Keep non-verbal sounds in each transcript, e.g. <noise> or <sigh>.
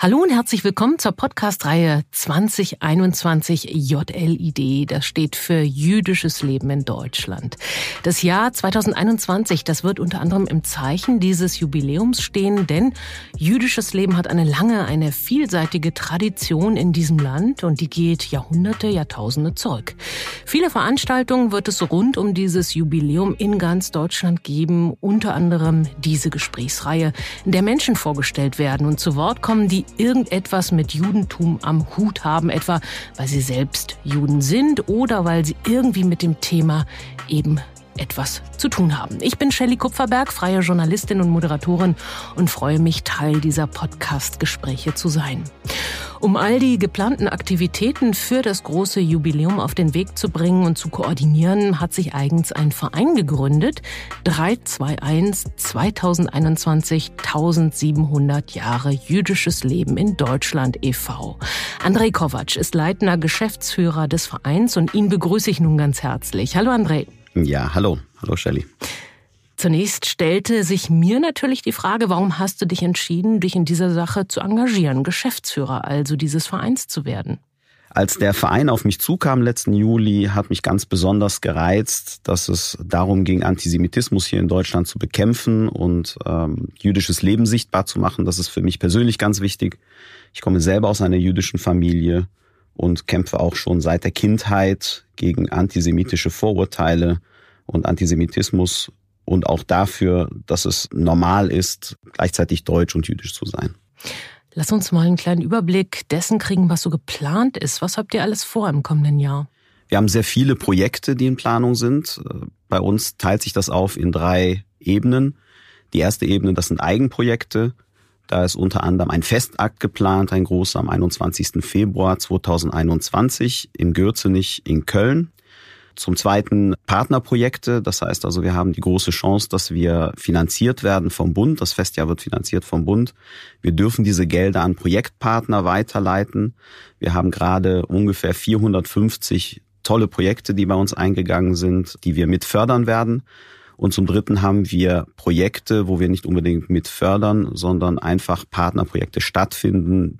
Hallo und herzlich willkommen zur Podcast-Reihe 2021 JLID. Das steht für Jüdisches Leben in Deutschland. Das Jahr 2021, das wird unter anderem im Zeichen dieses Jubiläums stehen, denn jüdisches Leben hat eine lange, eine vielseitige Tradition in diesem Land und die geht Jahrhunderte, Jahrtausende zurück. Viele Veranstaltungen wird es rund um dieses Jubiläum in ganz Deutschland geben, unter anderem diese Gesprächsreihe, in der Menschen vorgestellt werden und zu Wort kommen, die irgendetwas mit Judentum am Hut haben, etwa weil sie selbst Juden sind oder weil sie irgendwie mit dem Thema eben etwas zu tun haben. Ich bin Shelley Kupferberg, freie Journalistin und Moderatorin und freue mich, Teil dieser Podcast-Gespräche zu sein. Um all die geplanten Aktivitäten für das große Jubiläum auf den Weg zu bringen und zu koordinieren, hat sich eigens ein Verein gegründet. 321 2021 1700 Jahre jüdisches Leben in Deutschland e.V. Andrei Kovac ist leitender Geschäftsführer des Vereins und ihn begrüße ich nun ganz herzlich. Hallo Andrei. Ja, hallo. Hallo Shelley. Zunächst stellte sich mir natürlich die Frage, warum hast du dich entschieden, dich in dieser Sache zu engagieren, Geschäftsführer also dieses Vereins zu werden? Als der Verein auf mich zukam letzten Juli, hat mich ganz besonders gereizt, dass es darum ging, Antisemitismus hier in Deutschland zu bekämpfen und ähm, jüdisches Leben sichtbar zu machen. Das ist für mich persönlich ganz wichtig. Ich komme selber aus einer jüdischen Familie und kämpfe auch schon seit der Kindheit gegen antisemitische Vorurteile und Antisemitismus und auch dafür, dass es normal ist, gleichzeitig deutsch und jüdisch zu sein. Lass uns mal einen kleinen Überblick dessen kriegen, was so geplant ist. Was habt ihr alles vor im kommenden Jahr? Wir haben sehr viele Projekte, die in Planung sind. Bei uns teilt sich das auf in drei Ebenen. Die erste Ebene, das sind Eigenprojekte. Da ist unter anderem ein Festakt geplant, ein großer am 21. Februar 2021 im Gürzenich in Köln. Zum Zweiten Partnerprojekte. Das heißt also, wir haben die große Chance, dass wir finanziert werden vom Bund. Das Festjahr wird finanziert vom Bund. Wir dürfen diese Gelder an Projektpartner weiterleiten. Wir haben gerade ungefähr 450 tolle Projekte, die bei uns eingegangen sind, die wir mit fördern werden. Und zum Dritten haben wir Projekte, wo wir nicht unbedingt mit fördern, sondern einfach Partnerprojekte stattfinden,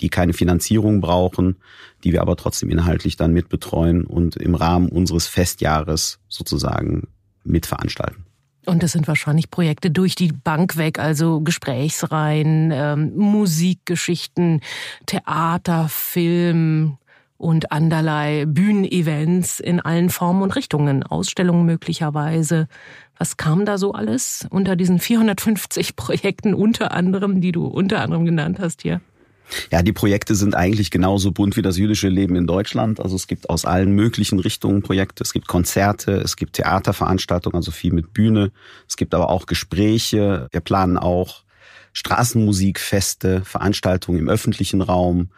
die keine Finanzierung brauchen, die wir aber trotzdem inhaltlich dann mitbetreuen und im Rahmen unseres Festjahres sozusagen mitveranstalten. Und das sind wahrscheinlich Projekte durch die Bank weg, also Gesprächsreihen, ähm, Musikgeschichten, Theater, Film und anderlei Bühnenevents in allen Formen und Richtungen, Ausstellungen möglicherweise. Was kam da so alles unter diesen 450 <laughs> Projekten unter anderem, die du unter anderem genannt hast hier? Ja, die Projekte sind eigentlich genauso bunt wie das jüdische Leben in Deutschland. Also es gibt aus allen möglichen Richtungen Projekte. Es gibt Konzerte, es gibt Theaterveranstaltungen, also viel mit Bühne. Es gibt aber auch Gespräche. Wir planen auch Straßenmusikfeste, Veranstaltungen im öffentlichen Raum.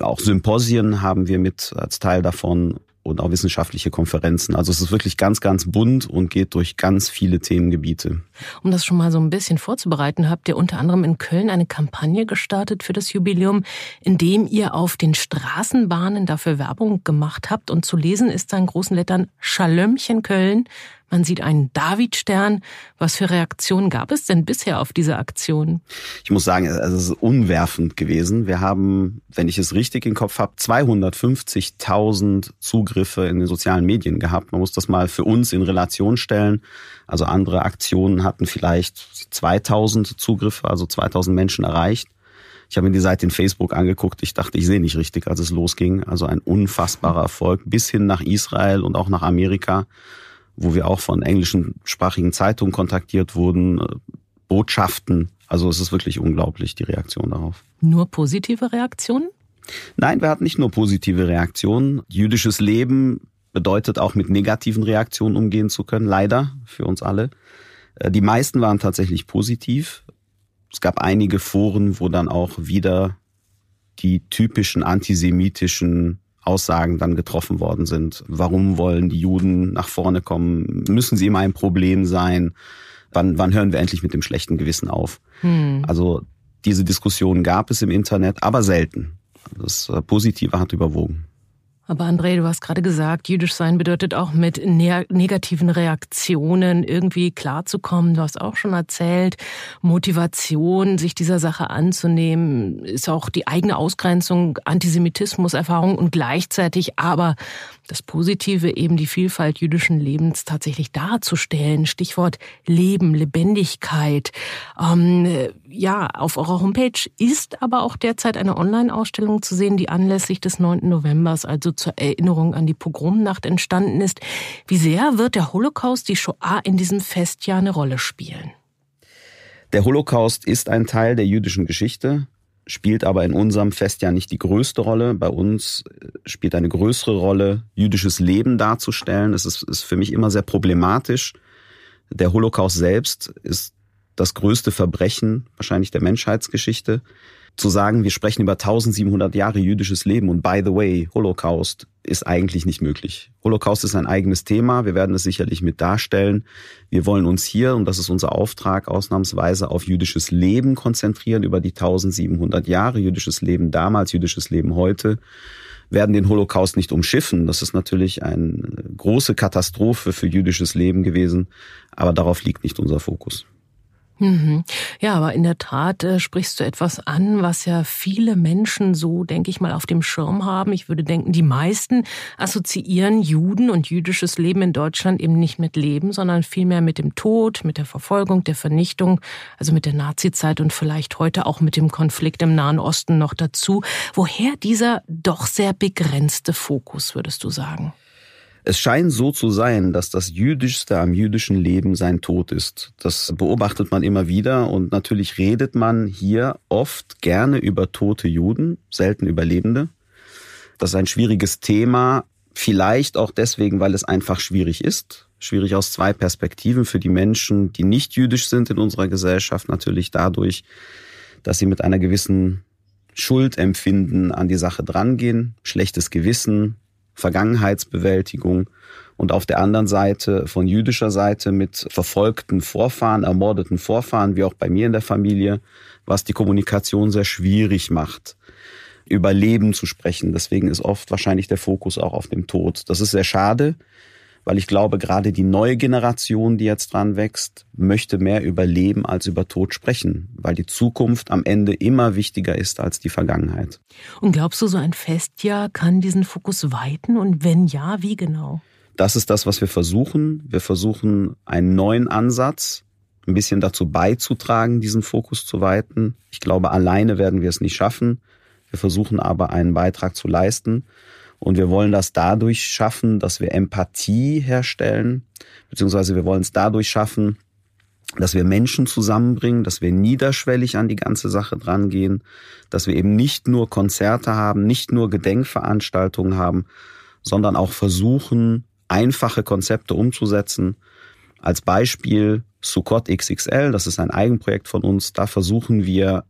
Auch Symposien haben wir mit als Teil davon und auch wissenschaftliche Konferenzen. Also es ist wirklich ganz, ganz bunt und geht durch ganz viele Themengebiete. Um das schon mal so ein bisschen vorzubereiten, habt ihr unter anderem in Köln eine Kampagne gestartet für das Jubiläum, in dem ihr auf den Straßenbahnen dafür Werbung gemacht habt. Und zu lesen ist da in großen Lettern Schalömchen Köln, man sieht einen Davidstern. Was für Reaktionen gab es denn bisher auf diese Aktion? Ich muss sagen, es ist unwerfend gewesen. Wir haben, wenn ich es richtig im Kopf habe, 250.000 Zugriffe in den sozialen Medien gehabt. Man muss das mal für uns in Relation stellen. Also andere Aktionen hatten vielleicht 2000 Zugriffe, also 2000 Menschen erreicht. Ich habe mir die Seite in Facebook angeguckt. Ich dachte, ich sehe nicht richtig, als es losging. Also ein unfassbarer Erfolg bis hin nach Israel und auch nach Amerika wo wir auch von englischen sprachigen Zeitungen kontaktiert wurden, äh, Botschaften. Also es ist wirklich unglaublich, die Reaktion darauf. Nur positive Reaktionen? Nein, wir hatten nicht nur positive Reaktionen. Jüdisches Leben bedeutet auch mit negativen Reaktionen umgehen zu können, leider für uns alle. Äh, die meisten waren tatsächlich positiv. Es gab einige Foren, wo dann auch wieder die typischen antisemitischen Aussagen dann getroffen worden sind. Warum wollen die Juden nach vorne kommen? Müssen sie immer ein Problem sein? Wann, wann hören wir endlich mit dem schlechten Gewissen auf? Hm. Also diese Diskussion gab es im Internet, aber selten. Das äh, Positive hat überwogen. Aber André, du hast gerade gesagt, jüdisch sein bedeutet auch mit ne negativen Reaktionen irgendwie klarzukommen. Du hast auch schon erzählt, Motivation, sich dieser Sache anzunehmen, ist auch die eigene Ausgrenzung, Antisemitismus-Erfahrung und gleichzeitig aber das Positive, eben die Vielfalt jüdischen Lebens tatsächlich darzustellen. Stichwort Leben, Lebendigkeit. Ähm, ja, auf eurer Homepage ist aber auch derzeit eine Online-Ausstellung zu sehen, die anlässlich des 9. Novembers, also zur Erinnerung an die Pogromnacht entstanden ist. Wie sehr wird der Holocaust, die Shoah in diesem Festjahr eine Rolle spielen? Der Holocaust ist ein Teil der jüdischen Geschichte spielt aber in unserem Festjahr nicht die größte Rolle. Bei uns äh, spielt eine größere Rolle, jüdisches Leben darzustellen. Es ist, ist für mich immer sehr problematisch. Der Holocaust selbst ist das größte Verbrechen wahrscheinlich der Menschheitsgeschichte zu sagen, wir sprechen über 1700 Jahre jüdisches Leben und by the way, Holocaust ist eigentlich nicht möglich. Holocaust ist ein eigenes Thema, wir werden es sicherlich mit darstellen. Wir wollen uns hier, und das ist unser Auftrag, ausnahmsweise auf jüdisches Leben konzentrieren, über die 1700 Jahre jüdisches Leben damals, jüdisches Leben heute werden den Holocaust nicht umschiffen. Das ist natürlich eine große Katastrophe für jüdisches Leben gewesen, aber darauf liegt nicht unser Fokus. Mhm. Ja, aber in der Tat äh, sprichst du etwas an, was ja viele Menschen so, denke ich mal, auf dem Schirm haben. Ich würde denken, die meisten assoziieren Juden und jüdisches Leben in Deutschland eben nicht mit Leben, sondern vielmehr mit dem Tod, mit der Verfolgung, der Vernichtung, also mit der Nazizeit und vielleicht heute auch mit dem Konflikt im Nahen Osten noch dazu. Woher dieser doch sehr begrenzte Fokus, würdest du sagen? Es scheint so zu sein, dass das Jüdischste am jüdischen Leben sein Tod ist. Das beobachtet man immer wieder und natürlich redet man hier oft gerne über tote Juden, selten über Lebende. Das ist ein schwieriges Thema, vielleicht auch deswegen, weil es einfach schwierig ist. Schwierig aus zwei Perspektiven für die Menschen, die nicht jüdisch sind in unserer Gesellschaft, natürlich dadurch, dass sie mit einer gewissen Schuldempfinden an die Sache drangehen, schlechtes Gewissen, Vergangenheitsbewältigung und auf der anderen Seite von jüdischer Seite mit verfolgten Vorfahren, ermordeten Vorfahren, wie auch bei mir in der Familie, was die Kommunikation sehr schwierig macht, über Leben zu sprechen. Deswegen ist oft wahrscheinlich der Fokus auch auf dem Tod. Das ist sehr schade, weil ich glaube, gerade die neue Generation, die jetzt dran wächst, möchte mehr über Leben als über Tod sprechen, weil die Zukunft am Ende immer wichtiger ist als die Vergangenheit. Und glaubst du, so ein Festjahr kann diesen Fokus weiten? Und wenn ja, wie genau? Das ist das, was wir versuchen. Wir versuchen einen neuen Ansatz, ein bisschen dazu beizutragen, diesen Fokus zu weiten. Ich glaube, alleine werden wir es nicht schaffen. Wir versuchen aber einen Beitrag zu leisten. Und wir wollen das dadurch schaffen, dass wir Empathie herstellen, beziehungsweise wir wollen es dadurch schaffen, dass wir Menschen zusammenbringen, dass wir niederschwellig an die ganze Sache drangehen, dass wir eben nicht nur Konzerte haben, nicht nur Gedenkveranstaltungen haben, sondern auch versuchen, einfache Konzepte umzusetzen. Als Beispiel Sukkot XXL, das ist ein Eigenprojekt von uns, da versuchen wir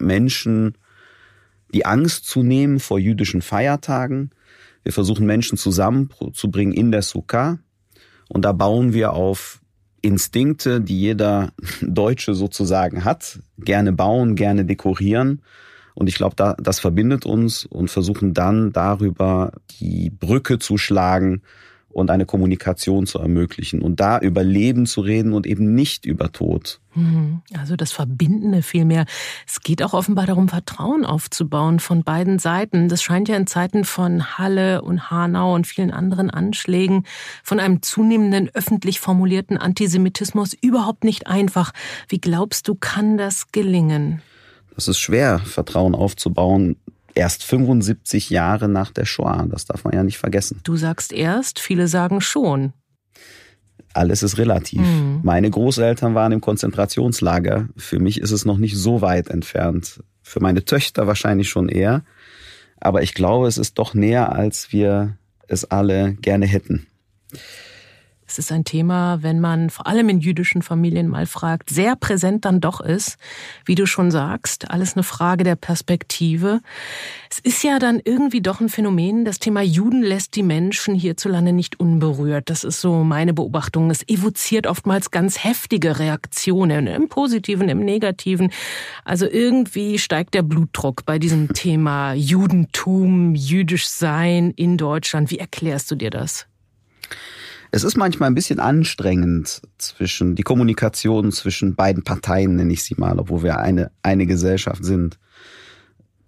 Menschen die Angst zu nehmen vor jüdischen Feiertagen, wir versuchen Menschen zusammenzubringen in der Sukkah. Und da bauen wir auf Instinkte, die jeder <laughs> Deutsche sozusagen hat. Gerne bauen, gerne dekorieren. Und ich glaube, da, das verbindet uns und versuchen dann darüber die Brücke zu schlagen und eine Kommunikation zu ermöglichen und da über Leben zu reden und eben nicht über Tod. Mhm. Also das Verbindende vielmehr. Es geht auch offenbar darum, Vertrauen aufzubauen von beiden Seiten. Das scheint ja in Zeiten von Halle und Hanau und vielen anderen Anschlägen von einem zunehmenden öffentlich formulierten Antisemitismus überhaupt nicht einfach. Wie glaubst du, kann das gelingen? Das ist schwer, Vertrauen aufzubauen erst 75 Jahre nach der Shoah. Das darf man ja nicht vergessen. Du sagst erst, viele sagen schon. Alles ist relativ. Mhm. Meine Großeltern waren im Konzentrationslager. Für mich ist es noch nicht so weit entfernt. Für meine Töchter wahrscheinlich schon eher. Aber ich glaube, es ist doch näher, als wir es alle gerne hätten. Es ist ein Thema, wenn man vor allem in jüdischen Familien mal fragt, sehr präsent dann doch ist. Wie du schon sagst, alles eine Frage der Perspektive. Es ist ja dann irgendwie doch ein Phänomen, das Thema Juden lässt die Menschen hierzulande nicht unberührt. Das ist so meine Beobachtung. Es evoziert oftmals ganz heftige Reaktionen, im Positiven, im Negativen. Also irgendwie steigt der Blutdruck bei diesem Thema Judentum, jüdisch sein in Deutschland. Wie erklärst du dir das? Es ist manchmal ein bisschen anstrengend zwischen die Kommunikation zwischen beiden Parteien, nenne ich sie mal, obwohl wir eine, eine Gesellschaft sind.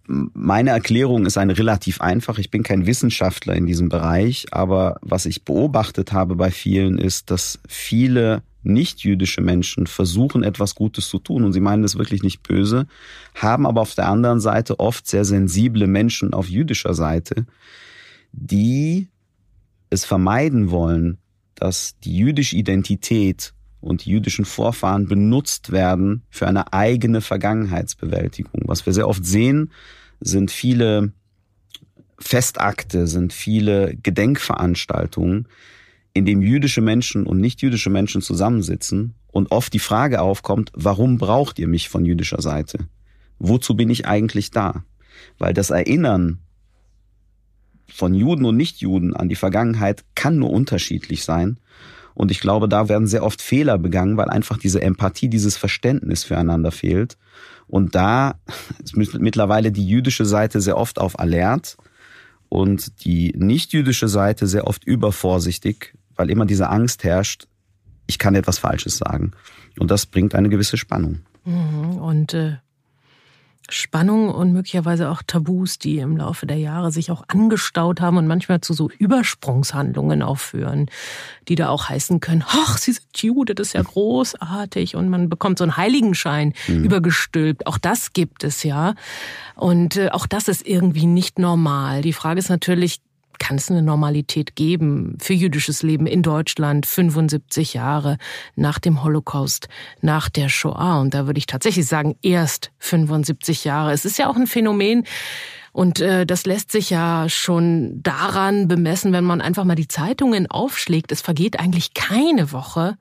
Meine Erklärung ist eine relativ einfach. Ich bin kein Wissenschaftler in diesem Bereich, aber was ich beobachtet habe bei vielen ist, dass viele nicht-jüdische Menschen versuchen, etwas Gutes zu tun und sie meinen es wirklich nicht böse, haben aber auf der anderen Seite oft sehr sensible Menschen auf jüdischer Seite, die es vermeiden wollen, dass die jüdische Identität und die jüdischen Vorfahren benutzt werden für eine eigene Vergangenheitsbewältigung. Was wir sehr oft sehen, sind viele Festakte, sind viele Gedenkveranstaltungen, in dem jüdische Menschen und nicht jüdische Menschen zusammensitzen und oft die Frage aufkommt, warum braucht ihr mich von jüdischer Seite? Wozu bin ich eigentlich da? Weil das Erinnern von Juden und Nichtjuden an die Vergangenheit kann nur unterschiedlich sein. Und ich glaube, da werden sehr oft Fehler begangen, weil einfach diese Empathie, dieses Verständnis füreinander fehlt. Und da <laughs> ist mittlerweile die jüdische Seite sehr oft auf Alert und die nichtjüdische Seite sehr oft übervorsichtig, weil immer diese Angst herrscht, ich kann etwas Falsches sagen. Und das bringt eine gewisse Spannung. Mhm. Und äh, Spannung und möglicherweise auch Tabus, die im Laufe der Jahre sich auch angestaut haben und manchmal zu so Übersprungshandlungen aufführen, die da auch heißen können, ach, sie sind Jude, das ist ja großartig und man bekommt so einen Heiligenschein mhm. übergestülpt. Auch das gibt es ja. Und äh, auch das ist irgendwie nicht normal. Die Frage ist natürlich, kann es eine Normalität geben für jüdisches Leben in Deutschland 75 Jahre nach dem Holocaust, nach der Shoah? Und da würde ich tatsächlich sagen, erst 75 Jahre. Es ist ja auch ein Phänomen, und äh, das lässt sich ja schon daran bemessen, wenn man einfach mal die Zeitungen aufschlägt. Es vergeht eigentlich keine Woche,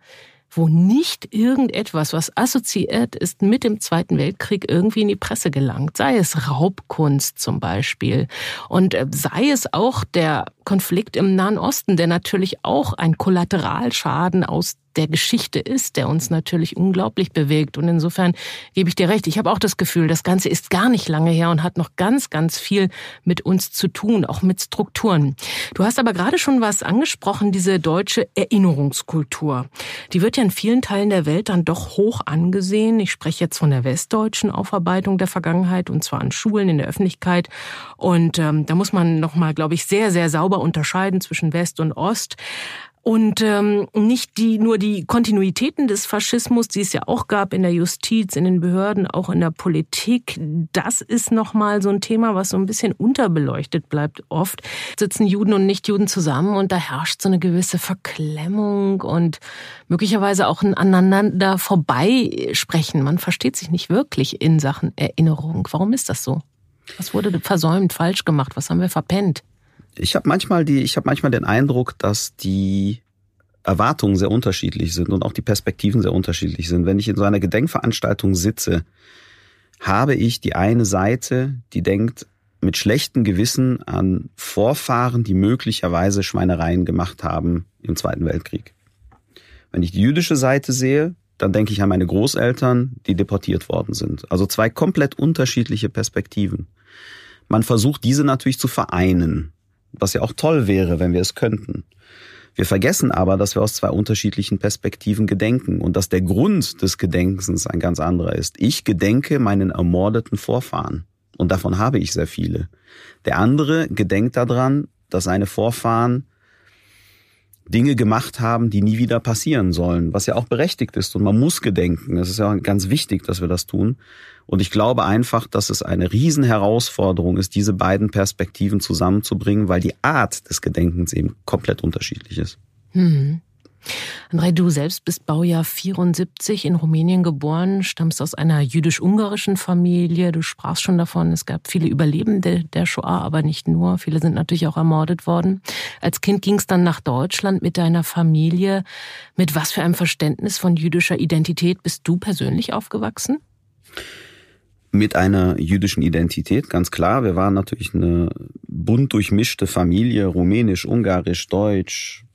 wo nicht irgendetwas, was assoziiert ist mit dem Zweiten Weltkrieg, irgendwie in die Presse gelangt. Sei es Raubkunst zum Beispiel und äh, sei es auch der Konflikt im Nahen Osten, der natürlich auch ein Kollateralschaden aus der Geschichte ist, der uns natürlich unglaublich bewegt. Und insofern gebe ich dir recht. Ich habe auch das Gefühl, das Ganze ist gar nicht lange her und hat noch ganz, ganz viel mit uns zu tun, auch mit Strukturen. Du hast aber gerade schon was angesprochen, diese deutsche Erinnerungskultur. Die wird ja in vielen Teilen der Welt dann doch hoch angesehen. Ich spreche jetzt von der westdeutschen Aufarbeitung der Vergangenheit und zwar an Schulen, in der Öffentlichkeit. Und ähm, da muss man nochmal, glaube ich, sehr, sehr sauber sauber unterscheiden zwischen West und Ost und ähm, nicht die nur die Kontinuitäten des Faschismus, die es ja auch gab in der Justiz, in den Behörden, auch in der Politik. Das ist noch mal so ein Thema, was so ein bisschen unterbeleuchtet bleibt. Oft sitzen Juden und Nichtjuden zusammen und da herrscht so eine gewisse Verklemmung und möglicherweise auch ein aneinander vorbeisprechen. Man versteht sich nicht wirklich in Sachen Erinnerung. Warum ist das so? Was wurde versäumt, falsch gemacht? Was haben wir verpennt? Ich habe manchmal die, ich habe manchmal den Eindruck, dass die Erwartungen sehr unterschiedlich sind und auch die Perspektiven sehr unterschiedlich sind. Wenn ich in so einer Gedenkveranstaltung sitze, habe ich die eine Seite, die denkt mit schlechtem Gewissen an Vorfahren, die möglicherweise Schweinereien gemacht haben im Zweiten Weltkrieg. Wenn ich die jüdische Seite sehe, dann denke ich an meine Großeltern, die deportiert worden sind. Also zwei komplett unterschiedliche Perspektiven. Man versucht diese natürlich zu vereinen was ja auch toll wäre, wenn wir es könnten. Wir vergessen aber, dass wir aus zwei unterschiedlichen Perspektiven gedenken und dass der Grund des Gedenkens ein ganz anderer ist. Ich gedenke meinen ermordeten Vorfahren und davon habe ich sehr viele. Der andere gedenkt daran, dass seine Vorfahren Dinge gemacht haben, die nie wieder passieren sollen, was ja auch berechtigt ist und man muss gedenken. Es ist ja ganz wichtig, dass wir das tun. Und ich glaube einfach, dass es eine Riesenherausforderung ist, diese beiden Perspektiven zusammenzubringen, weil die Art des Gedenkens eben komplett unterschiedlich ist. Hm. Andrei, du selbst bist Baujahr 74 in Rumänien geboren, stammst aus einer jüdisch-ungarischen Familie. Du sprachst schon davon, es gab viele Überlebende der Shoah, aber nicht nur. Viele sind natürlich auch ermordet worden. Als Kind ging es dann nach Deutschland mit deiner Familie. Mit was für einem Verständnis von jüdischer Identität bist du persönlich aufgewachsen? mit einer jüdischen Identität, ganz klar. Wir waren natürlich eine bunt durchmischte Familie, rumänisch, ungarisch, deutsch.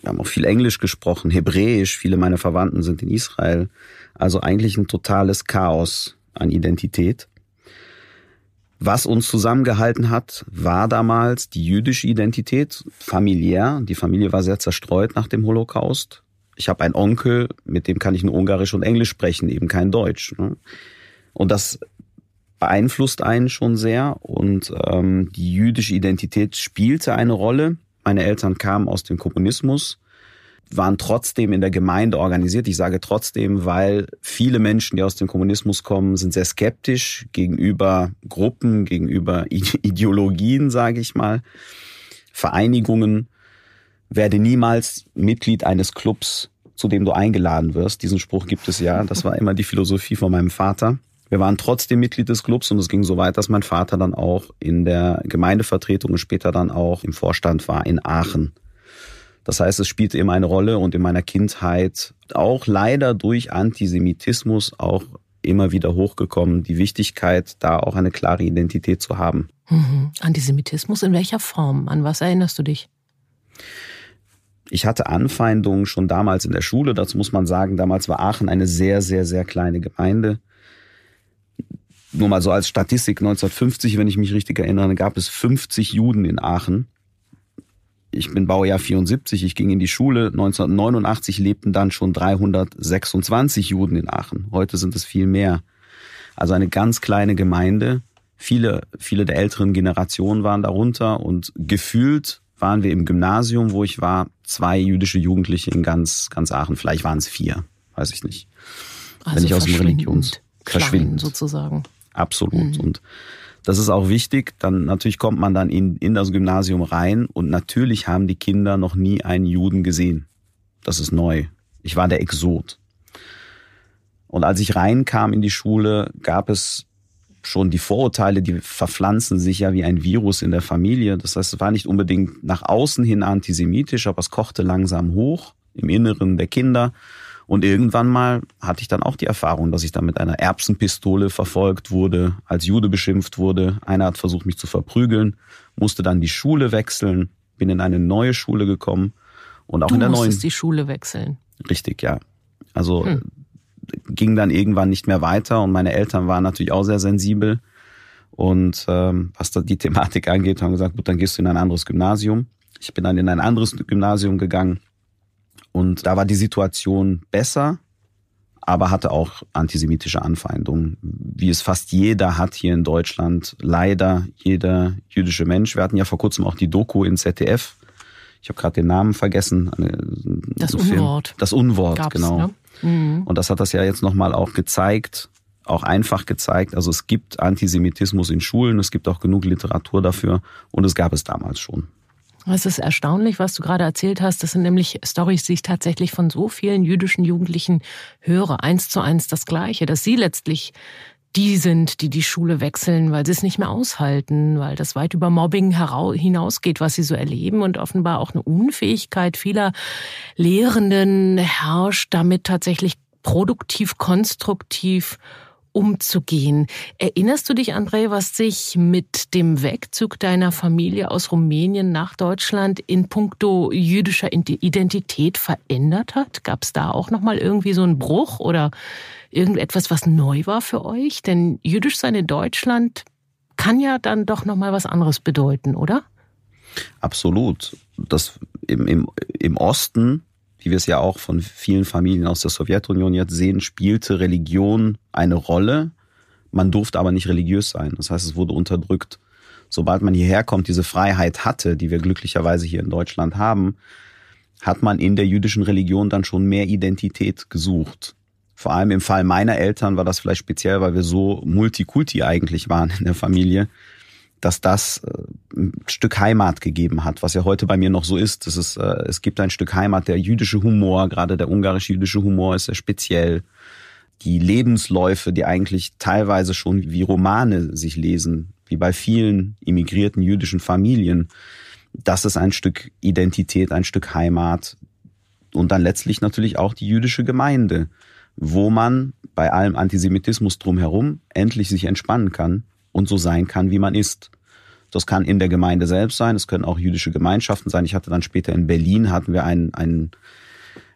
Wir haben auch viel Englisch gesprochen, Hebräisch. Viele meiner Verwandten sind in Israel. Also eigentlich ein totales Chaos an Identität. Was uns zusammengehalten hat, war damals die jüdische Identität, familiär. Die Familie war sehr zerstreut nach dem Holocaust. Ich habe einen Onkel, mit dem kann ich nur Ungarisch und Englisch sprechen, eben kein Deutsch. Ne? Und das beeinflusst einen schon sehr. Und ähm, die jüdische Identität spielte eine Rolle. Meine Eltern kamen aus dem Kommunismus, waren trotzdem in der Gemeinde organisiert. Ich sage trotzdem, weil viele Menschen, die aus dem Kommunismus kommen, sind sehr skeptisch gegenüber Gruppen, gegenüber <laughs> Ideologien, sage ich mal, Vereinigungen. Werde niemals Mitglied eines Clubs, zu dem du eingeladen wirst. Diesen Spruch gibt es ja. Das war immer die Philosophie von meinem Vater. Wir waren trotzdem Mitglied des Clubs und es ging so weit, dass mein Vater dann auch in der Gemeindevertretung und später dann auch im Vorstand war in Aachen. Das heißt, es spielte immer eine Rolle und in meiner Kindheit auch leider durch Antisemitismus auch immer wieder hochgekommen, die Wichtigkeit, da auch eine klare Identität zu haben. Mhm. Antisemitismus in welcher Form? An was erinnerst du dich? Ich hatte Anfeindungen schon damals in der Schule. Dazu muss man sagen, damals war Aachen eine sehr, sehr, sehr kleine Gemeinde nur mal so als Statistik, 1950, wenn ich mich richtig erinnere, gab es 50 Juden in Aachen. Ich bin Baujahr 74, ich ging in die Schule. 1989 lebten dann schon 326 Juden in Aachen. Heute sind es viel mehr. Also eine ganz kleine Gemeinde. Viele, viele der älteren Generationen waren darunter und gefühlt waren wir im Gymnasium, wo ich war, zwei jüdische Jugendliche in ganz, ganz Aachen. Vielleicht waren es vier, weiß ich nicht. Also wenn ich aus dem Religions verschwinden sozusagen. Absolut. Mhm. Und das ist auch wichtig. Dann natürlich kommt man dann in, in das Gymnasium rein und natürlich haben die Kinder noch nie einen Juden gesehen. Das ist neu. Ich war der Exot. Und als ich reinkam in die Schule, gab es schon die Vorurteile, die verpflanzen sich ja wie ein Virus in der Familie. Das heißt, es war nicht unbedingt nach außen hin antisemitisch, aber es kochte langsam hoch im Inneren der Kinder. Und irgendwann mal hatte ich dann auch die Erfahrung, dass ich dann mit einer Erbsenpistole verfolgt wurde, als Jude beschimpft wurde. Einer hat versucht, mich zu verprügeln, musste dann die Schule wechseln, bin in eine neue Schule gekommen und auch du in der neuen. die Schule wechseln. Richtig, ja. Also hm. ging dann irgendwann nicht mehr weiter und meine Eltern waren natürlich auch sehr sensibel. Und ähm, was da die Thematik angeht, haben gesagt, gut, dann gehst du in ein anderes Gymnasium. Ich bin dann in ein anderes Gymnasium gegangen und da war die Situation besser, aber hatte auch antisemitische Anfeindungen, wie es fast jeder hat hier in Deutschland. Leider jeder jüdische Mensch. Wir hatten ja vor kurzem auch die Doku in ZDF. Ich habe gerade den Namen vergessen. Das Unwort. Das Unwort, Gab's, genau. Ne? Mhm. Und das hat das ja jetzt nochmal auch gezeigt, auch einfach gezeigt. Also es gibt Antisemitismus in Schulen, es gibt auch genug Literatur dafür und es gab es damals schon. Es ist erstaunlich, was du gerade erzählt hast. Das sind nämlich Stories, die ich tatsächlich von so vielen jüdischen Jugendlichen höre. Eins zu eins das Gleiche, dass sie letztlich die sind, die die Schule wechseln, weil sie es nicht mehr aushalten, weil das weit über Mobbing hinausgeht, was sie so erleben und offenbar auch eine Unfähigkeit vieler Lehrenden herrscht, damit tatsächlich produktiv, konstruktiv umzugehen. Erinnerst du dich, André, was sich mit dem Wegzug deiner Familie aus Rumänien nach Deutschland in puncto jüdischer Identität verändert hat? Gab es da auch nochmal irgendwie so einen Bruch oder irgendetwas, was neu war für euch? Denn jüdisch sein in Deutschland kann ja dann doch nochmal was anderes bedeuten, oder? Absolut. Das im, im, im Osten wie wir es ja auch von vielen Familien aus der Sowjetunion jetzt sehen, spielte Religion eine Rolle. Man durfte aber nicht religiös sein. Das heißt, es wurde unterdrückt. Sobald man hierher kommt, diese Freiheit hatte, die wir glücklicherweise hier in Deutschland haben, hat man in der jüdischen Religion dann schon mehr Identität gesucht. Vor allem im Fall meiner Eltern war das vielleicht speziell, weil wir so multikulti eigentlich waren in der Familie, dass das äh, ein Stück Heimat gegeben hat, was ja heute bei mir noch so ist. Es, ist, äh, es gibt ein Stück Heimat, der jüdische Humor, gerade der ungarisch-jüdische Humor ist sehr speziell. Die Lebensläufe, die eigentlich teilweise schon wie Romane sich lesen, wie bei vielen immigrierten jüdischen Familien, das ist ein Stück Identität, ein Stück Heimat und dann letztlich natürlich auch die jüdische Gemeinde, wo man bei allem Antisemitismus drumherum endlich sich entspannen kann und so sein kann, wie man ist. Das kann in der Gemeinde selbst sein, es können auch jüdische Gemeinschaften sein. Ich hatte dann später in Berlin hatten wir einen, einen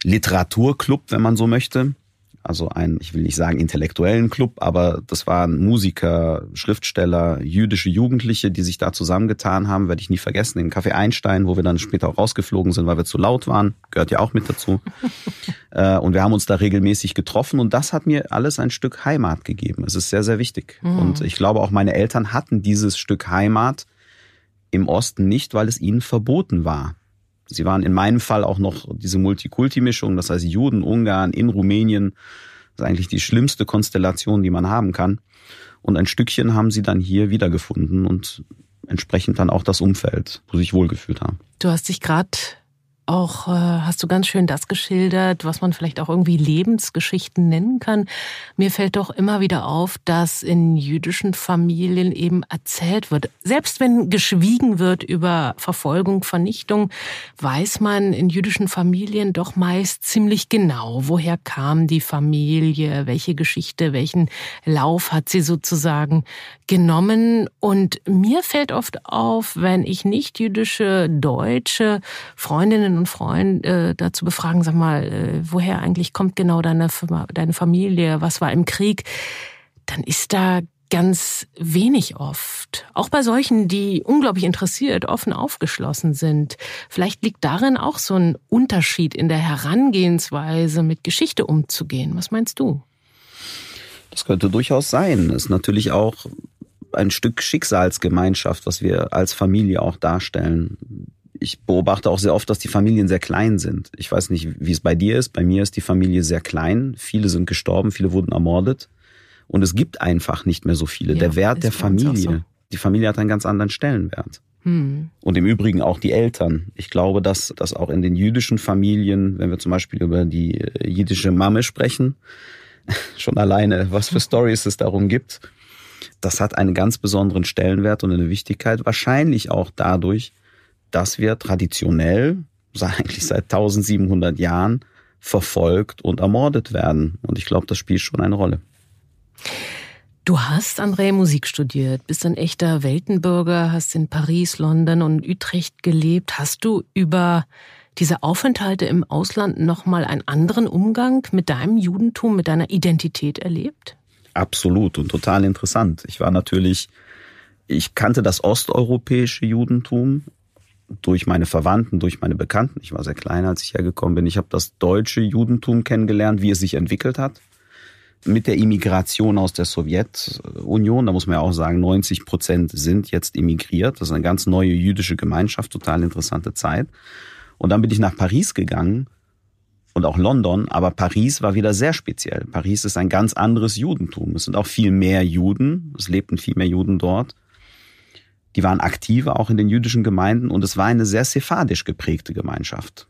Literaturclub, wenn man so möchte also ein, ich will nicht sagen intellektuellen Club, aber das waren Musiker, Schriftsteller, jüdische Jugendliche, die sich da zusammengetan haben, werde ich nie vergessen, im Café Einstein, wo wir dann später auch rausgeflogen sind, weil wir zu laut waren, gehört ja auch mit dazu. <laughs> Äh, und wir haben uns da regelmäßig getroffen und das hat mir alles ein Stück Heimat gegeben. Es ist sehr, sehr wichtig. Mhm. Und ich glaube auch meine Eltern hatten dieses Stück Heimat im Osten nicht, weil es ihnen verboten war. Sie waren in meinem Fall auch noch diese Multikulti-Mischung, das heißt Juden, Ungarn, in Rumänien. Das ist eigentlich die schlimmste Konstellation, die man haben kann. Und ein Stückchen haben sie dann hier wiedergefunden und entsprechend dann auch das Umfeld, wo sie sich wohlgefühlt haben. Du hast dich gerade auch, äh, hast du ganz schön das geschildert, was man vielleicht auch irgendwie Lebensgeschichten nennen kann. Mir fällt doch immer wieder auf, dass in jüdischen Familien eben erzählt wird. Selbst wenn geschwiegen wird über Verfolgung, Vernichtung, weiß man in jüdischen Familien doch meist ziemlich genau, woher kam die Familie, welche Geschichte, welchen Lauf hat sie sozusagen genommen. Und mir fällt oft auf, wenn ich nicht jüdische Deutsche Freundinnen und Freunde äh, dazu befragen, sag mal, äh, woher eigentlich kommt genau deine, deine Familie, was war im Krieg, dann ist da ganz wenig oft. Auch bei solchen, die unglaublich interessiert, offen aufgeschlossen sind. Vielleicht liegt darin auch so ein Unterschied in der Herangehensweise, mit Geschichte umzugehen. Was meinst du? Das könnte durchaus sein. Ist natürlich auch ein Stück Schicksalsgemeinschaft, was wir als Familie auch darstellen ich beobachte auch sehr oft, dass die Familien sehr klein sind. Ich weiß nicht, wie es bei dir ist. Bei mir ist die Familie sehr klein. Viele sind gestorben, viele wurden ermordet. Und es gibt einfach nicht mehr so viele. Ja, der Wert der Familie. So. Die Familie hat einen ganz anderen Stellenwert. Hm. Und im Übrigen auch die Eltern. Ich glaube, dass, dass auch in den jüdischen Familien, wenn wir zum Beispiel über die äh, jüdische Mamme sprechen, <laughs> schon alleine, was für Stories es darum gibt, das hat einen ganz besonderen Stellenwert und eine Wichtigkeit. Wahrscheinlich auch dadurch, dass wir traditionell, eigentlich seit 1700 Jahren, verfolgt und ermordet werden. Und ich glaube, das spielt schon eine Rolle. Du hast, André, Musik studiert, bist ein echter Weltenbürger, hast in Paris, London und Utrecht gelebt. Hast du über diese Aufenthalte im Ausland nochmal einen anderen Umgang mit deinem Judentum, mit deiner Identität erlebt? Absolut und total interessant. Ich war natürlich, ich kannte das osteuropäische Judentum, durch meine Verwandten, durch meine Bekannten. Ich war sehr klein, als ich hergekommen bin. Ich habe das deutsche Judentum kennengelernt, wie es sich entwickelt hat. Mit der Immigration aus der Sowjetunion, da muss man ja auch sagen, 90 Prozent sind jetzt immigriert. Das ist eine ganz neue jüdische Gemeinschaft, total interessante Zeit. Und dann bin ich nach Paris gegangen und auch London, aber Paris war wieder sehr speziell. Paris ist ein ganz anderes Judentum. Es sind auch viel mehr Juden, es lebten viel mehr Juden dort. Die waren aktiver auch in den jüdischen Gemeinden und es war eine sehr sephadisch geprägte Gemeinschaft.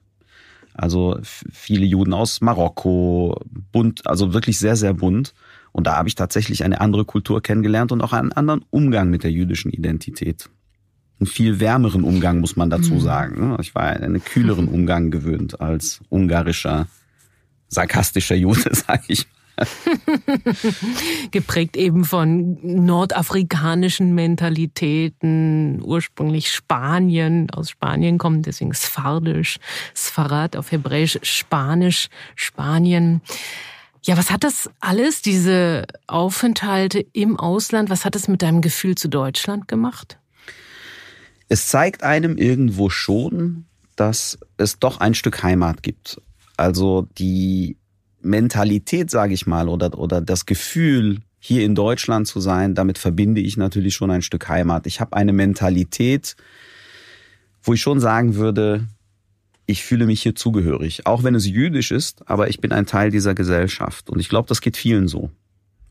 Also viele Juden aus Marokko, bunt, also wirklich sehr, sehr bunt. Und da habe ich tatsächlich eine andere Kultur kennengelernt und auch einen anderen Umgang mit der jüdischen Identität. Einen viel wärmeren Umgang, muss man dazu mhm. sagen. Ich war einen kühleren <laughs> Umgang gewöhnt als ungarischer, sarkastischer Jude, <laughs> sage ich Geprägt eben von nordafrikanischen Mentalitäten, ursprünglich Spanien, aus Spanien kommt, deswegen Sfardisch, Sfarad auf Hebräisch, Spanisch, Spanien. Ja, was hat das alles, diese Aufenthalte im Ausland, was hat es mit deinem Gefühl zu Deutschland gemacht? Es zeigt einem irgendwo schon, dass es doch ein Stück Heimat gibt. Also die Mentalität, sage ich mal, oder, oder das Gefühl, hier in Deutschland zu sein, damit verbinde ich natürlich schon ein Stück Heimat. Ich habe eine Mentalität, wo ich schon sagen würde, ich fühle mich hier zugehörig, auch wenn es jüdisch ist, aber ich bin ein Teil dieser Gesellschaft. Und ich glaube, das geht vielen so.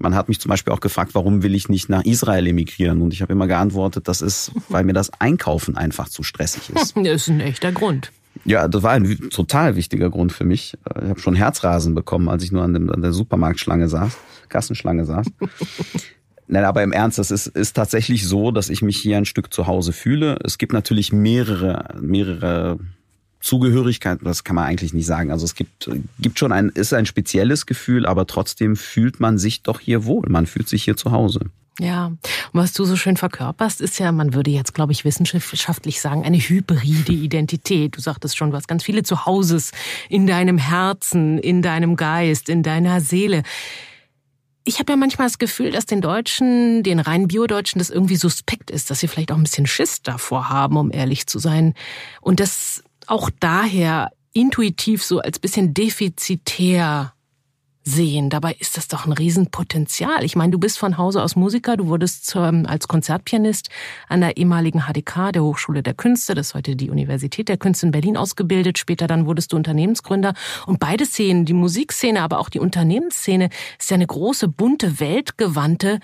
Man hat mich zum Beispiel auch gefragt, warum will ich nicht nach Israel emigrieren? Und ich habe immer geantwortet, das ist, weil mir das Einkaufen einfach zu stressig ist. <laughs> Das ist ein echter Grund. Ja, das war ein total wichtiger Grund für mich. Ich habe schon Herzrasen bekommen, als ich nur an, dem, an der Supermarktschlange saß, Kassenschlange saß. <laughs> Nein, aber im Ernst, es ist, ist tatsächlich so, dass ich mich hier ein Stück zu Hause fühle. Es gibt natürlich mehrere, mehrere Zugehörigkeiten, das kann man eigentlich nicht sagen. Also es gibt, gibt schon ein, ist ein spezielles Gefühl, aber trotzdem fühlt man sich doch hier wohl. Man fühlt sich hier zu Hause. Ja, und was du so schön verkörperst, ist ja, man würde jetzt, glaube ich, wissenschaftlich sagen, eine hybride Identität. Du sagtest schon, du hast ganz viele Zuhauses in deinem Herzen, in deinem Geist, in deiner Seele. Ich habe ja manchmal das Gefühl, dass den Deutschen, den rein Biodeutschen, das irgendwie suspekt ist, dass sie vielleicht auch ein bisschen Schiss davor haben, um ehrlich zu sein. Und das auch daher intuitiv so als bisschen defizitär sehen. Dabei ist das doch ein Riesenpotenzial. Ich meine, du bist von Hause aus Musiker, du wurdest ähm, als Konzertpianist an der ehemaligen HDK, der Hochschule der Künste, das ist heute die Universität der Künste in Berlin ausgebildet. Später dann wurdest du Unternehmensgründer. Und beide Szenen, die Musikszene, aber auch die Unternehmensszene, ist ja eine große, bunte, weltgewandte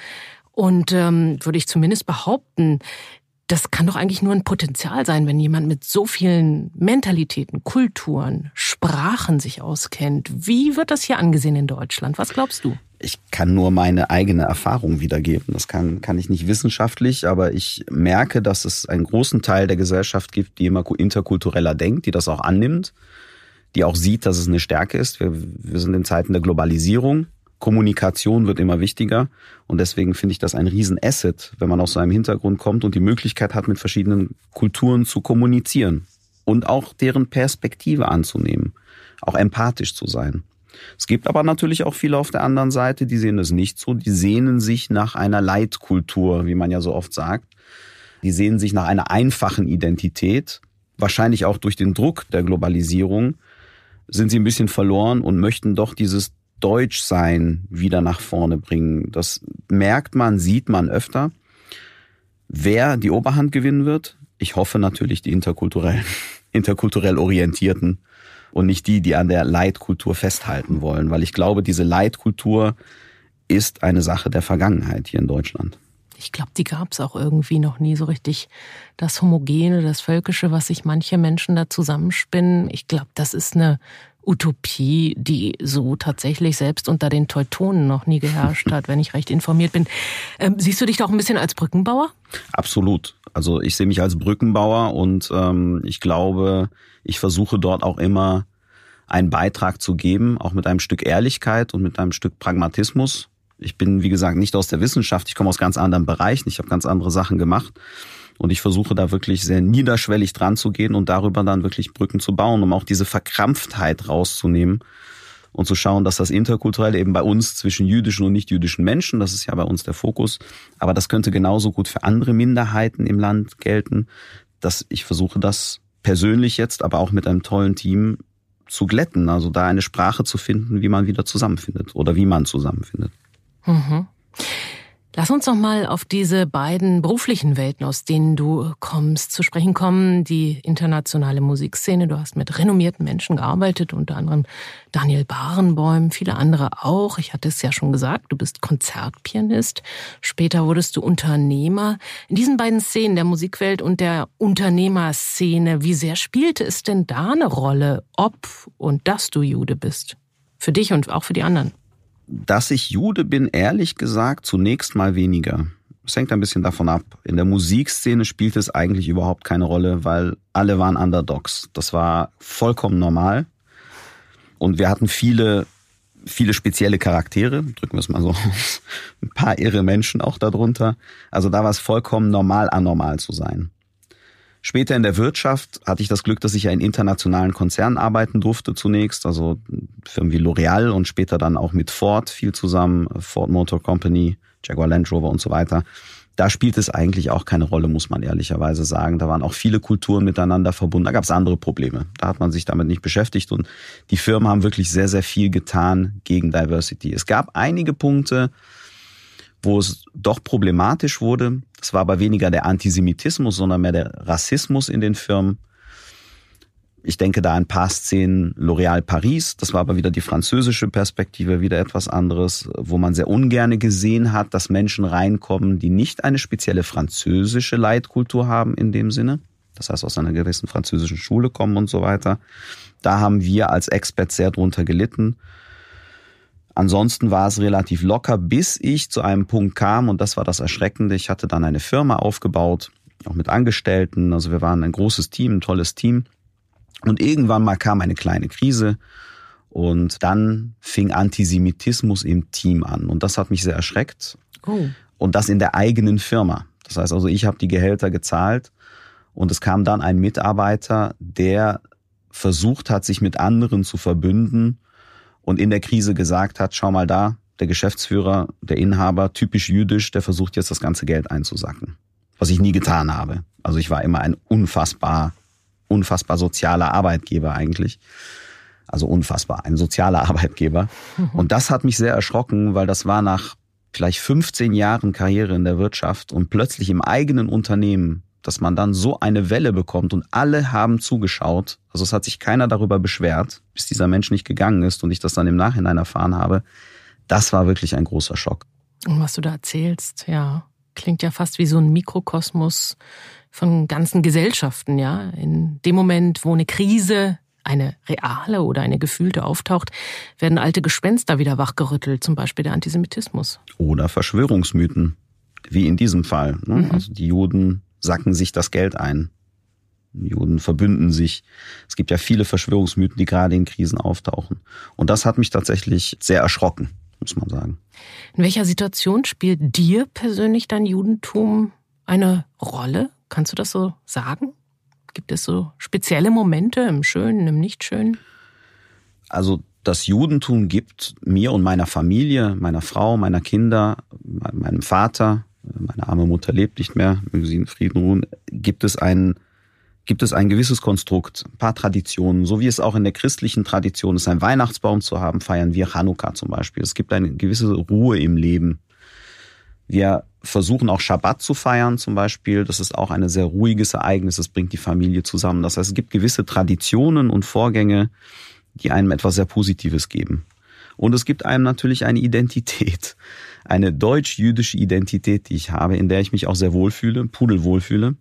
und ähm, würde ich zumindest behaupten, das kann doch eigentlich nur ein Potenzial sein, wenn jemand mit so vielen Mentalitäten, Kulturen, Sprachen sich auskennt. Wie wird das hier angesehen in Deutschland? Was glaubst du? Ich kann nur meine eigene Erfahrung wiedergeben. Das kann, kann ich nicht wissenschaftlich, aber ich merke, dass es einen großen Teil der Gesellschaft gibt, die immer interkultureller denkt, die das auch annimmt, die auch sieht, dass es eine Stärke ist. Wir, wir sind in Zeiten der Globalisierung. Kommunikation wird immer wichtiger und deswegen finde ich das ein Riesenasset, wenn man aus so einem Hintergrund kommt und die Möglichkeit hat, mit verschiedenen Kulturen zu kommunizieren und auch deren Perspektive anzunehmen, auch empathisch zu sein. Es gibt aber natürlich auch viele auf der anderen Seite, die sehen es nicht so, die sehnen sich nach einer Leitkultur, wie man ja so oft sagt. Die sehnen sich nach einer einfachen Identität, wahrscheinlich auch durch den Druck der Globalisierung sind sie ein bisschen verloren und möchten doch dieses Deutschsein wieder nach vorne bringen. Das merkt man, sieht man öfter. Wer die Oberhand gewinnen wird, ich hoffe natürlich die interkulturell, <laughs> interkulturell orientierten und nicht die, die an der Leitkultur festhalten wollen, weil ich glaube, diese Leitkultur ist eine Sache der Vergangenheit hier in Deutschland. Ich glaube, die gab es auch irgendwie noch nie so richtig. Das Homogene, das Völkische, was sich manche Menschen da zusammenspinnen. Ich glaube, das ist eine Utopie, die so tatsächlich selbst unter den Teutonen noch nie geherrscht hat, wenn ich recht informiert bin. Ähm, siehst du dich doch ein bisschen als Brückenbauer? Absolut. Also ich sehe mich als Brückenbauer und ähm, ich glaube, ich versuche dort auch immer einen Beitrag zu geben, auch mit einem Stück Ehrlichkeit und mit einem Stück Pragmatismus. Ich bin, wie gesagt, nicht aus der Wissenschaft, ich komme aus ganz anderen Bereichen, ich habe ganz andere Sachen gemacht. Und ich versuche da wirklich sehr niederschwellig dran zu gehen und darüber dann wirklich Brücken zu bauen, um auch diese Verkrampftheit rauszunehmen und zu schauen, dass das Interkulturelle eben bei uns zwischen jüdischen und nicht-jüdischen Menschen, das ist ja bei uns der Fokus, aber das könnte genauso gut für andere Minderheiten im Land gelten, dass ich versuche, das persönlich jetzt, aber auch mit einem tollen Team zu glätten, also da eine Sprache zu finden, wie man wieder zusammenfindet oder wie man zusammenfindet. Mhm. Lass uns noch mal auf diese beiden beruflichen Welten, aus denen du kommst, zu sprechen kommen. Die internationale Musikszene. Du hast mit renommierten Menschen gearbeitet, unter anderem Daniel Barenboim, viele andere auch. Ich hatte es ja schon gesagt, du bist Konzertpianist. Später wurdest du Unternehmer. In diesen beiden Szenen, der Musikwelt und der Unternehmerszene, wie sehr spielte es denn da eine Rolle, ob und dass du Jude bist? Für dich und auch für die anderen. Dass ich Jude bin, ehrlich gesagt, zunächst mal weniger. Es hängt ein bisschen davon ab. In der Musikszene spielt es eigentlich überhaupt keine Rolle, weil alle waren Underdogs. Das war vollkommen normal. Und wir hatten viele, viele spezielle Charaktere, drücken wir es mal so aus. Ein paar irre Menschen auch darunter. Also da war es vollkommen normal, anormal zu sein. Später in der Wirtschaft hatte ich das Glück, dass ich ja in internationalen Konzernen arbeiten durfte zunächst, also Firmen wie L'Oreal und später dann auch mit Ford viel zusammen, Ford Motor Company, Jaguar Land Rover und so weiter. Da spielt es eigentlich auch keine Rolle, muss man ehrlicherweise sagen. Da waren auch viele Kulturen miteinander verbunden. Da gab es andere Probleme. Da hat man sich damit nicht beschäftigt und die Firmen haben wirklich sehr, sehr viel getan gegen Diversity. Es gab einige Punkte, wo es doch problematisch wurde. Es war aber weniger der Antisemitismus, sondern mehr der Rassismus in den Firmen. Ich denke da ein paar Szenen L'Oréal Paris, das war aber wieder die französische Perspektive, wieder etwas anderes, wo man sehr ungerne gesehen hat, dass Menschen reinkommen, die nicht eine spezielle französische Leitkultur haben in dem Sinne. Das heißt, aus einer gewissen französischen Schule kommen und so weiter. Da haben wir als Experts sehr drunter gelitten. Ansonsten war es relativ locker, bis ich zu einem Punkt kam und das war das Erschreckende. Ich hatte dann eine Firma aufgebaut, auch mit Angestellten. Also wir waren ein großes Team, ein tolles Team. Und irgendwann mal kam eine kleine Krise und dann fing Antisemitismus im Team an. Und das hat mich sehr erschreckt. Oh. Und das in der eigenen Firma. Das heißt also, ich habe die Gehälter gezahlt und es kam dann ein Mitarbeiter, der versucht hat, sich mit anderen zu verbünden und in der Krise gesagt hat, schau mal da, der Geschäftsführer, der Inhaber, typisch jüdisch, der versucht jetzt das ganze Geld einzusacken. Was ich nie getan habe. Also ich war immer ein unfassbar, unfassbar sozialer Arbeitgeber eigentlich. Also unfassbar, ein sozialer <laughs> Arbeitgeber. Und das hat mich sehr erschrocken, weil das war nach vielleicht 15 Jahren Karriere in der Wirtschaft und plötzlich im eigenen Unternehmen dass man dann so eine Welle bekommt und alle haben zugeschaut. Also es hat sich keiner darüber beschwert, bis dieser Mensch nicht gegangen ist und ich das dann im Nachhinein erfahren habe. Das war wirklich ein großer Schock. Und was du da erzählst, ja, klingt ja fast wie so ein Mikrokosmos von ganzen Gesellschaften, ja. In dem Moment, wo eine Krise eine reale oder eine gefühlte auftaucht, werden alte Gespenster wieder wachgerüttelt, zum Beispiel der Antisemitismus. Oder Verschwörungsmythen, wie in diesem Fall. Ne? Mhm. Also die Juden sacken sich das Geld ein. Juden verbünden sich. Es gibt ja viele Verschwörungsmythen, die gerade in Krisen auftauchen. Und das hat mich tatsächlich sehr erschrocken, muss man sagen. In welcher Situation spielt dir persönlich dein Judentum eine Rolle? Kannst du das so sagen? Gibt es so spezielle Momente im Schönen, im Nichtschönen? Also das Judentum gibt mir und meiner Familie, meiner Frau, meiner Kinder, meinem Vater, meine arme Mutter lebt nicht mehr, möge sie in Frieden ruhen, gibt es ein, gibt es ein gewisses Konstrukt, ein paar Traditionen, so wie es auch in der christlichen Tradition ist, einen Weihnachtsbaum zu haben, feiern wir Chanukka zum Beispiel. Es gibt eine gewisse Ruhe im Leben. Wir versuchen auch Schabbat zu feiern zum Beispiel. Das ist auch ein sehr ruhiges Ereignis. Das bringt die Familie zusammen. Das heißt, es gibt gewisse Traditionen und Vorgänge, die einem etwas sehr Positives geben. Und es gibt einem natürlich eine Identität eine deutsch-jüdische Identität, die ich habe, in der ich mich auch sehr wohlfühle, pudelwohl fühle,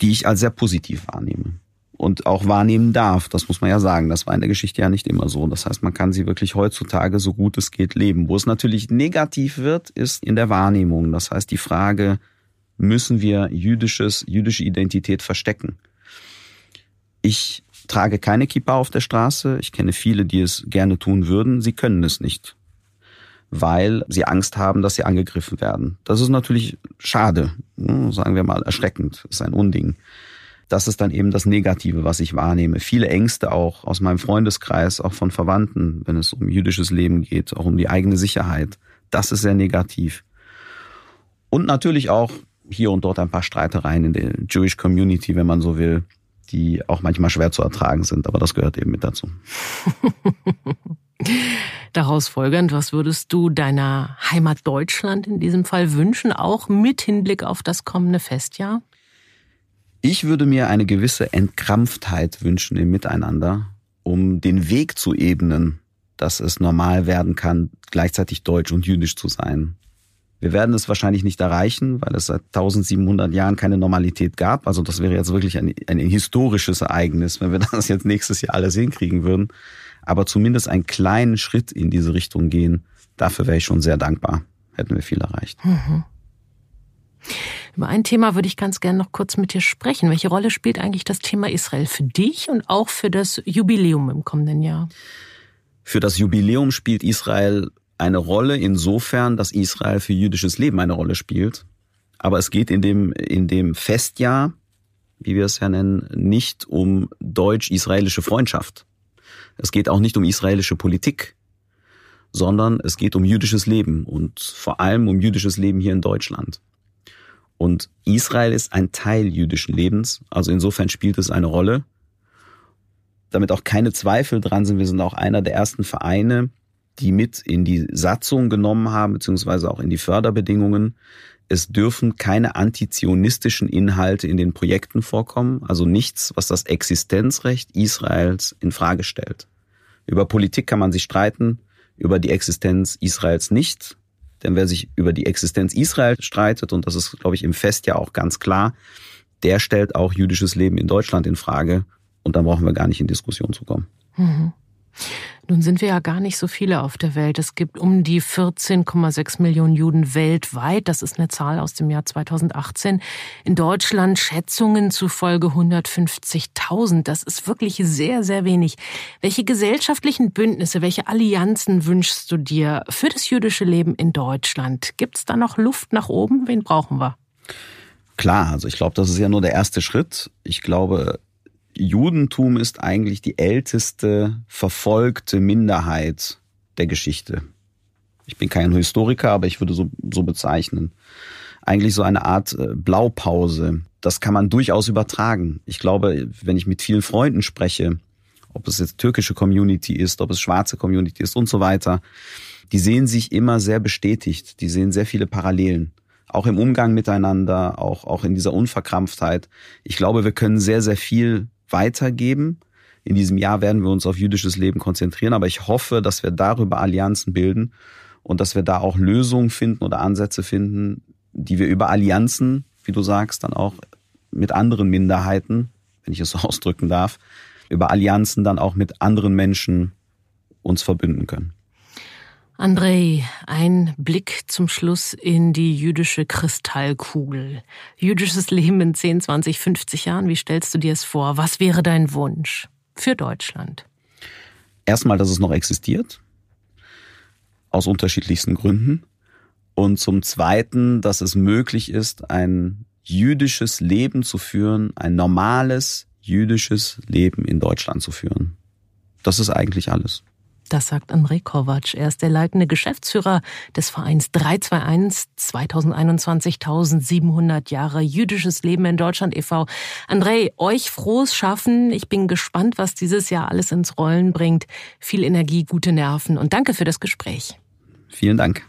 die ich als sehr positiv wahrnehme und auch wahrnehmen darf. Das muss man ja sagen. Das war in der Geschichte ja nicht immer so. Das heißt, man kann sie wirklich heutzutage so gut es geht leben. Wo es natürlich negativ wird, ist in der Wahrnehmung. Das heißt, die Frage, müssen wir jüdisches, jüdische Identität verstecken? Ich trage keine Kippa auf der Straße. Ich kenne viele, die es gerne tun würden. Sie können es nicht weil sie Angst haben, dass sie angegriffen werden. Das ist natürlich schade, ne, sagen wir mal erschreckend, ist ein Unding. Das ist dann eben das Negative, was ich wahrnehme. Viele Ängste auch aus meinem Freundeskreis, auch von Verwandten, wenn es um jüdisches Leben geht, auch um die eigene Sicherheit. Das ist sehr negativ. Und natürlich auch hier und dort ein paar Streitereien in der Jewish Community, wenn man so will, die auch manchmal schwer zu ertragen sind, aber das gehört eben mit dazu. <laughs> Daraus folgend, was würdest du deiner Heimat Deutschland in diesem Fall wünschen, auch mit Hinblick auf das kommende Festjahr? Ich würde mir eine gewisse Entkrampftheit wünschen im Miteinander, um den Weg zu ebnen, dass es normal werden kann, gleichzeitig deutsch und jüdisch zu sein. Wir werden es wahrscheinlich nicht erreichen, weil es seit 1700 Jahren keine Normalität gab. Also das wäre jetzt wirklich ein, ein historisches Ereignis, wenn wir <laughs> das jetzt nächstes Jahr alles hinkriegen würden aber zumindest einen kleinen Schritt in diese Richtung gehen, dafür wäre ich schon sehr dankbar. Hätten wir viel erreicht. Mhm. Über ein Thema würde ich ganz gerne noch kurz mit dir sprechen. Welche Rolle spielt eigentlich das Thema Israel für dich und auch für das Jubiläum im kommenden Jahr? Für das Jubiläum spielt Israel eine Rolle insofern, dass Israel für jüdisches Leben eine Rolle spielt. Aber es geht in dem, in dem Festjahr, wie wir es ja nennen, nicht um deutsch-israelische Freundschaft. Es geht auch nicht um israelische Politik, sondern es geht um jüdisches Leben und vor allem um jüdisches Leben hier in Deutschland. Und Israel ist ein Teil jüdischen Lebens, also insofern spielt es eine Rolle. Damit auch keine Zweifel dran sind, wir sind auch einer der ersten Vereine, die mit in die Satzung genommen haben, beziehungsweise auch in die Förderbedingungen, es dürfen keine antizionistischen Inhalte in den Projekten vorkommen, also nichts, was das Existenzrecht Israels in Frage stellt. Über Politik kann man sich streiten, über die Existenz Israels nicht. Denn wer sich über die Existenz Israels streitet, und das ist, glaube ich, im Fest ja auch ganz klar, der stellt auch jüdisches Leben in Deutschland in Frage. Und dann brauchen wir gar nicht in Diskussion zu kommen. Mhm. Nun sind wir ja gar nicht so viele auf der Welt. Es gibt um die 14,6 Millionen Juden weltweit. Das ist eine Zahl aus dem Jahr 2018. In Deutschland Schätzungen zufolge 150.000. Das ist wirklich sehr, sehr wenig. Welche gesellschaftlichen Bündnisse, welche Allianzen wünschst du dir für das jüdische Leben in Deutschland? Gibt es da noch Luft nach oben? Wen brauchen wir? Klar, also ich glaube, das ist ja nur der erste Schritt. Ich glaube, Judentum ist eigentlich die älteste verfolgte Minderheit der Geschichte. Ich bin kein Historiker, aber ich würde so, so bezeichnen. Eigentlich so eine Art äh, Blaupause. Das kann man durchaus übertragen. Ich glaube, wenn ich mit vielen Freunden spreche, ob es jetzt türkische Community ist, ob es schwarze Community ist und so weiter, die sehen sich immer sehr bestätigt. Die sehen sehr viele Parallelen. Auch im Umgang miteinander, auch, auch in dieser Unverkrampftheit. Ich glaube, wir können sehr, sehr viel weitergeben. In diesem Jahr werden wir uns auf jüdisches Leben konzentrieren, aber ich hoffe, dass wir darüber Allianzen bilden und dass wir da auch Lösungen finden oder Ansätze finden, die wir über Allianzen, wie du sagst, dann auch mit anderen Minderheiten, wenn ich es so <laughs> ausdrücken darf, über Allianzen dann auch mit anderen Menschen uns verbünden können. Andrei, ein Blick zum Schluss in die jüdische Kristallkugel. Jüdisches Leben in 10, 20, 50 Jahren, wie stellst du dir es vor? Was wäre dein Wunsch für Deutschland? Erstmal, dass es noch existiert, aus unterschiedlichsten Gründen. Und zum Zweiten, dass es möglich ist, ein jüdisches Leben zu führen, ein normales jüdisches Leben in Deutschland zu führen. Das ist eigentlich alles. Das sagt André Kovac. Er ist der leitende Geschäftsführer des Vereins 321 2021 1700 Jahre jüdisches Leben in Deutschland e.V. André, euch frohes Schaffen. Ich bin gespannt, was dieses Jahr alles ins Rollen bringt. Viel Energie, gute Nerven und danke für das Gespräch. Vielen Dank.